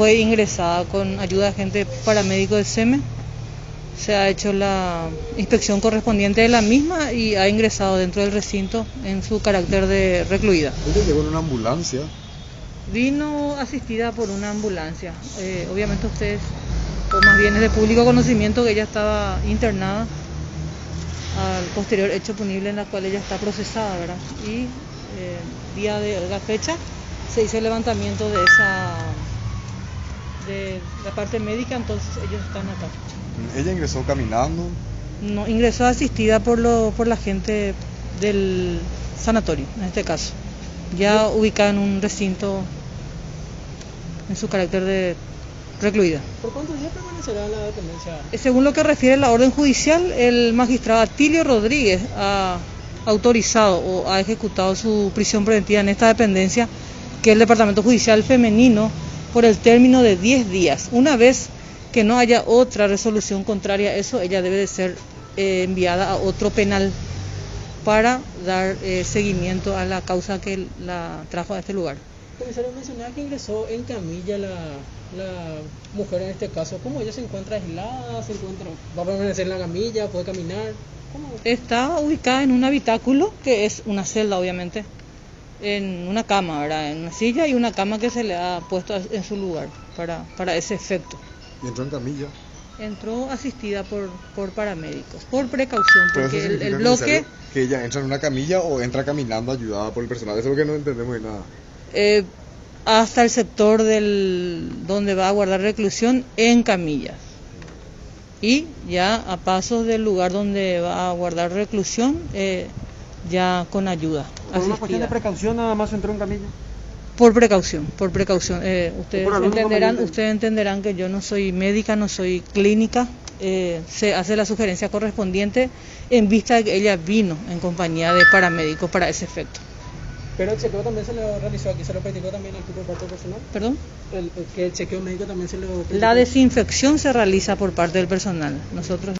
Fue ingresada con ayuda de agente paramédico del SEME. Se ha hecho la inspección correspondiente de la misma y ha ingresado dentro del recinto en su carácter de recluida. Ella llegó en una ambulancia. Vino asistida por una ambulancia. Eh, obviamente ustedes, o más bien es de público conocimiento que ella estaba internada al posterior hecho punible en la cual ella está procesada, ¿verdad? Y eh, día de la fecha se hizo el levantamiento de esa de la parte médica, entonces ellos están acá. Ella ingresó caminando. No, ingresó asistida por lo, por la gente del sanatorio, en este caso. Ya ubicada en un recinto en su carácter de recluida. ¿Por cuántos días permanecerá la dependencia? Eh, Según lo que refiere la orden judicial, el magistrado Atilio Rodríguez ha autorizado o ha ejecutado su prisión preventiva en esta dependencia, que es el Departamento Judicial Femenino, por el término de 10 días. Una vez que no haya otra resolución contraria a eso, ella debe de ser eh, enviada a otro penal para dar eh, seguimiento a la causa que la trajo a este lugar. Comisario, mencionaba que ingresó en camilla la, la mujer en este caso. ¿Cómo ella se encuentra aislada? ¿Se encuentra, ¿Va a permanecer en la camilla? ¿Puede caminar? ¿Cómo? Está ubicada en un habitáculo, que es una celda obviamente, en una cama, ¿verdad? En una silla y una cama que se le ha puesto en su lugar para, para ese efecto. Y entró en camilla. Entró asistida por, por paramédicos, por precaución, porque el, el bloque, Que ella entra en una camilla o entra caminando ayudada por el personal. Eso es lo que no entendemos de nada. eh, hasta el sector del donde va a guardar reclusión en camillas. Y ya a pasos del lugar donde va a guardar reclusión, eh, ya con ayuda. Por una cuestión de asistida. precaución nada más entró en camilla. Por precaución, por precaución. Eh, ustedes Por entenderán, ustedes entenderán que yo no soy médica, no soy clínica. eh, se hace la sugerencia correspondiente en vista de que ella vino en compañía de paramédicos para ese efecto. Pero el chequeo también se lo realizó aquí, se lo practicó también aquí por parte del personal. ¿Perdón? El, el- que el chequeo médico también se lo La desinfección se realiza por parte del personal. Nosotros